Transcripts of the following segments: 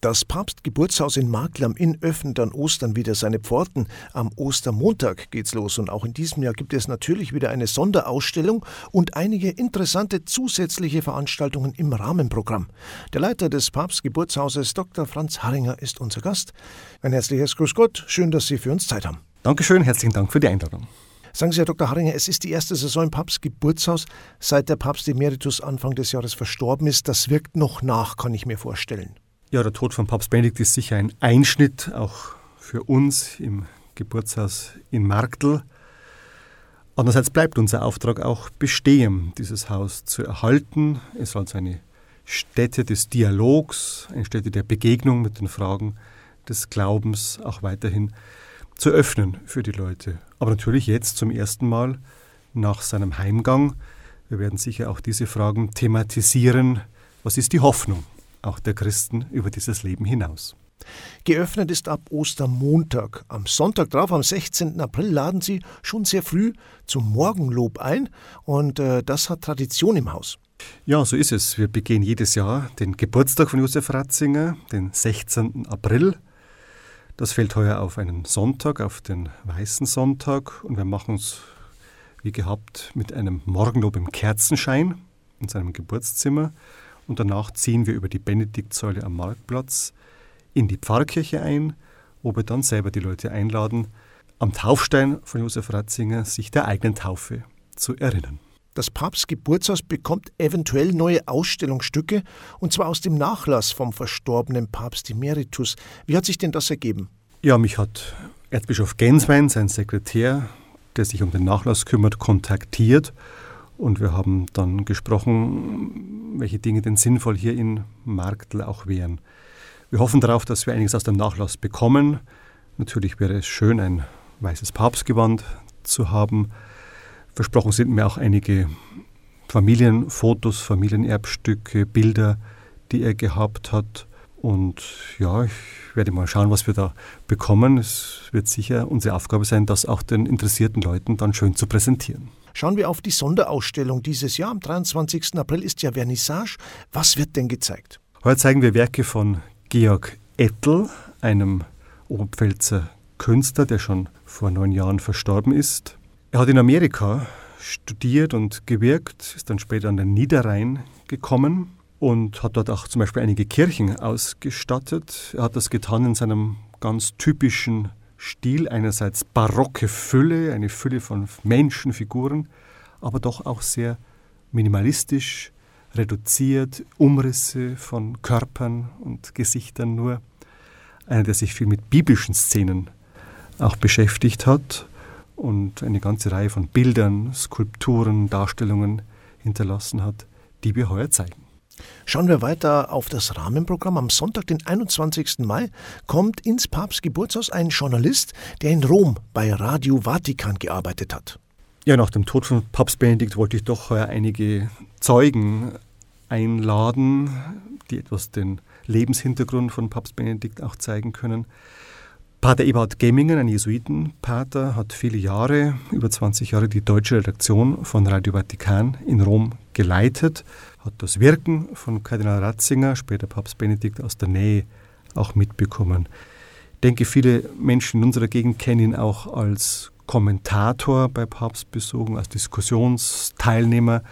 Das Papstgeburtshaus in Markl am Inn öffnet an Ostern wieder seine Pforten. Am Ostermontag geht's los und auch in diesem Jahr gibt es natürlich wieder eine Sonderausstellung und einige interessante zusätzliche Veranstaltungen im Rahmenprogramm. Der Leiter des Papstgeburtshauses, Dr. Franz Harringer, ist unser Gast. Ein herzliches Grüß Gott, schön, dass Sie für uns Zeit haben. Dankeschön, herzlichen Dank für die Einladung. Sagen Sie, Herr Dr. Harringer, es ist die erste Saison im Papstgeburtshaus, seit der Papst Emeritus Anfang des Jahres verstorben ist. Das wirkt noch nach, kann ich mir vorstellen. Ja, der Tod von Papst Benedikt ist sicher ein Einschnitt, auch für uns im Geburtshaus in Marktl. Andererseits bleibt unser Auftrag auch bestehen, dieses Haus zu erhalten. Es soll eine Stätte des Dialogs, eine Stätte der Begegnung mit den Fragen des Glaubens auch weiterhin zu öffnen für die Leute. Aber natürlich jetzt zum ersten Mal nach seinem Heimgang. Wir werden sicher auch diese Fragen thematisieren. Was ist die Hoffnung? Auch der Christen über dieses Leben hinaus. Geöffnet ist ab Ostermontag. Am Sonntag drauf, am 16. April, laden Sie schon sehr früh zum Morgenlob ein und äh, das hat Tradition im Haus. Ja, so ist es. Wir begehen jedes Jahr den Geburtstag von Josef Ratzinger, den 16. April. Das fällt heuer auf einen Sonntag, auf den Weißen Sonntag und wir machen es wie gehabt mit einem Morgenlob im Kerzenschein in seinem Geburtszimmer und danach ziehen wir über die Benediktsäule am Marktplatz in die Pfarrkirche ein, wo wir dann selber die Leute einladen, am Taufstein von Josef Ratzinger sich der eigenen Taufe zu erinnern. Das Papstgeburtshaus bekommt eventuell neue Ausstellungsstücke, und zwar aus dem Nachlass vom verstorbenen Papst Emeritus. Wie hat sich denn das ergeben? Ja, mich hat Erzbischof Genswein, sein Sekretär, der sich um den Nachlass kümmert, kontaktiert und wir haben dann gesprochen, welche Dinge denn sinnvoll hier in Marktl auch wären. Wir hoffen darauf, dass wir einiges aus dem Nachlass bekommen. Natürlich wäre es schön, ein weißes Papstgewand zu haben. Versprochen sind mir auch einige Familienfotos, Familienerbstücke, Bilder, die er gehabt hat. Und ja, ich werde mal schauen, was wir da bekommen. Es wird sicher unsere Aufgabe sein, das auch den interessierten Leuten dann schön zu präsentieren. Schauen wir auf die Sonderausstellung dieses Jahr. Am 23. April ist ja Vernissage. Was wird denn gezeigt? Heute zeigen wir Werke von Georg Ettel, einem Oberpfälzer Künstler, der schon vor neun Jahren verstorben ist. Er hat in Amerika studiert und gewirkt, ist dann später an den Niederrhein gekommen und hat dort auch zum Beispiel einige Kirchen ausgestattet. Er hat das getan in seinem ganz typischen Stil einerseits barocke Fülle, eine Fülle von Menschenfiguren, aber doch auch sehr minimalistisch, reduziert, Umrisse von Körpern und Gesichtern nur. Einer, der sich viel mit biblischen Szenen auch beschäftigt hat und eine ganze Reihe von Bildern, Skulpturen, Darstellungen hinterlassen hat, die wir heuer zeigen. Schauen wir weiter auf das Rahmenprogramm. Am Sonntag, den 21. Mai, kommt ins Papstgeburtshaus ein Journalist, der in Rom bei Radio Vatikan gearbeitet hat. Ja, nach dem Tod von Papst Benedikt wollte ich doch heuer einige Zeugen einladen, die etwas den Lebenshintergrund von Papst Benedikt auch zeigen können. Pater Eberhard Gemmingen, ein Jesuitenpater, hat viele Jahre, über 20 Jahre, die deutsche Redaktion von Radio Vatikan in Rom geleitet hat das Wirken von Kardinal Ratzinger, später Papst Benedikt, aus der Nähe auch mitbekommen. Ich denke, viele Menschen in unserer Gegend kennen ihn auch als Kommentator bei Papstbesuchen, als Diskussionsteilnehmer,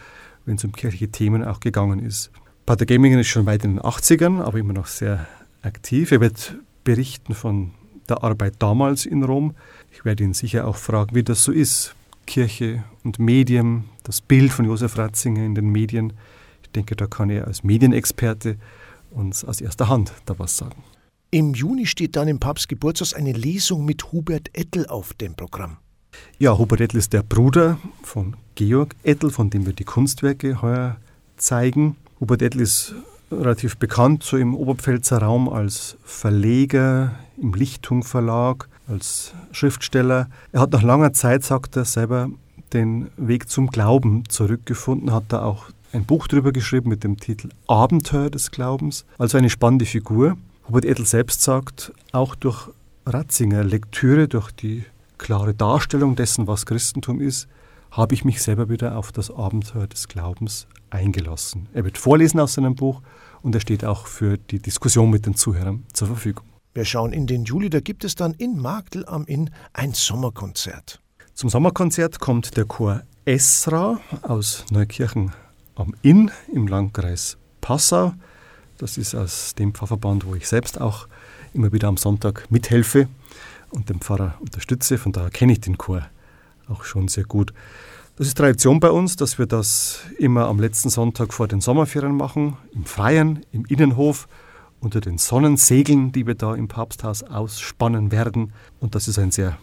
wenn es um kirchliche Themen auch gegangen ist. Pater Gemmingen ist schon weit in den 80ern, aber immer noch sehr aktiv. Er wird berichten von der Arbeit damals in Rom. Ich werde ihn sicher auch fragen, wie das so ist. Kirche und Medien, das Bild von Josef Ratzinger in den Medien denke, da kann er als Medienexperte uns aus erster Hand da was sagen. Im Juni steht dann im Papstgeburtshaus eine Lesung mit Hubert Ettel auf dem Programm. Ja, Hubert Ettel ist der Bruder von Georg Ettel, von dem wir die Kunstwerke heuer zeigen. Hubert Ettel ist relativ bekannt so im Oberpfälzer Raum als Verleger im Lichtung Verlag, als Schriftsteller. Er hat nach langer Zeit, sagt er selber, den Weg zum Glauben zurückgefunden, hat da auch ein Buch darüber geschrieben mit dem Titel Abenteuer des Glaubens. Also eine spannende Figur. Hubert Edel selbst sagt, auch durch Ratzinger Lektüre, durch die klare Darstellung dessen, was Christentum ist, habe ich mich selber wieder auf das Abenteuer des Glaubens eingelassen. Er wird vorlesen aus seinem Buch und er steht auch für die Diskussion mit den Zuhörern zur Verfügung. Wir schauen in den Juli, da gibt es dann in Magdl am Inn ein Sommerkonzert. Zum Sommerkonzert kommt der Chor Esra aus Neukirchen am Inn im Landkreis Passau. Das ist aus dem Pfarrverband, wo ich selbst auch immer wieder am Sonntag mithelfe und den Pfarrer unterstütze. Von daher kenne ich den Chor auch schon sehr gut. Das ist Tradition bei uns, dass wir das immer am letzten Sonntag vor den Sommerferien machen, im Freien, im Innenhof, unter den Sonnensegeln, die wir da im Papsthaus ausspannen werden. Und das ist ein sehr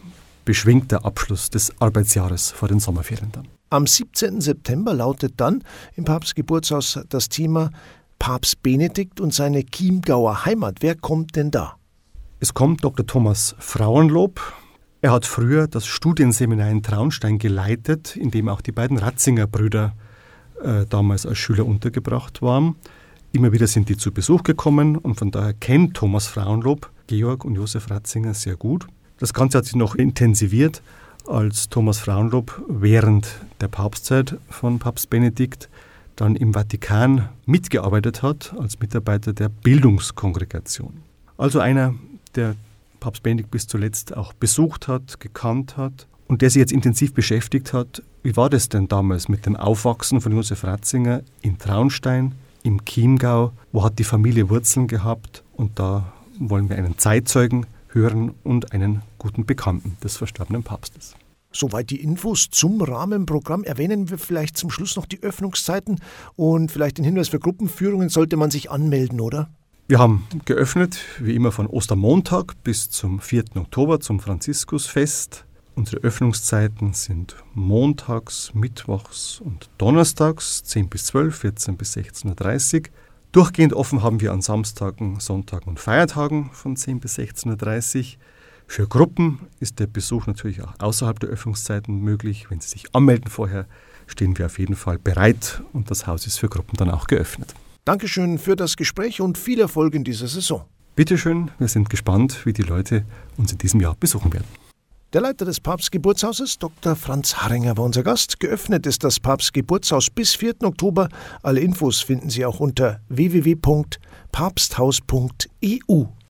beschwingter Abschluss des Arbeitsjahres vor den Sommerferien dann. Am 17. September lautet dann im Papstgeburtshaus das Thema Papst Benedikt und seine Chiemgauer Heimat. Wer kommt denn da? Es kommt Dr. Thomas Frauenlob. Er hat früher das Studienseminar in Traunstein geleitet, in dem auch die beiden Ratzinger Brüder äh, damals als Schüler untergebracht waren. Immer wieder sind die zu Besuch gekommen und von daher kennt Thomas Frauenlob Georg und Josef Ratzinger sehr gut. Das Ganze hat sich noch intensiviert, als Thomas Frauenlob während der Papstzeit von Papst Benedikt dann im Vatikan mitgearbeitet hat als Mitarbeiter der Bildungskongregation. Also einer, der Papst Benedikt bis zuletzt auch besucht hat, gekannt hat und der sich jetzt intensiv beschäftigt hat, wie war das denn damals mit dem Aufwachsen von Josef Ratzinger in Traunstein, im Chiemgau, wo hat die Familie Wurzeln gehabt? Und da wollen wir einen Zeitzeugen hören und einen guten Bekannten des verstorbenen Papstes. Soweit die Infos zum Rahmenprogramm. Erwähnen wir vielleicht zum Schluss noch die Öffnungszeiten und vielleicht den Hinweis für Gruppenführungen sollte man sich anmelden, oder? Wir haben geöffnet, wie immer von Ostermontag bis zum 4. Oktober zum Franziskusfest. Unsere Öffnungszeiten sind montags, mittwochs und donnerstags 10 bis 12, 14 bis 16.30 Uhr. Durchgehend offen haben wir an Samstagen, Sonntagen und Feiertagen von 10 bis 16.30 Uhr. Für Gruppen ist der Besuch natürlich auch außerhalb der Öffnungszeiten möglich. Wenn Sie sich anmelden vorher, stehen wir auf jeden Fall bereit und das Haus ist für Gruppen dann auch geöffnet. Dankeschön für das Gespräch und viel Erfolg in dieser Saison. Bitteschön, wir sind gespannt, wie die Leute uns in diesem Jahr besuchen werden. Der Leiter des Papstgeburtshauses, Dr. Franz Haringer, war unser Gast. Geöffnet ist das Papstgeburtshaus bis 4. Oktober. Alle Infos finden Sie auch unter www.papsthaus.eu.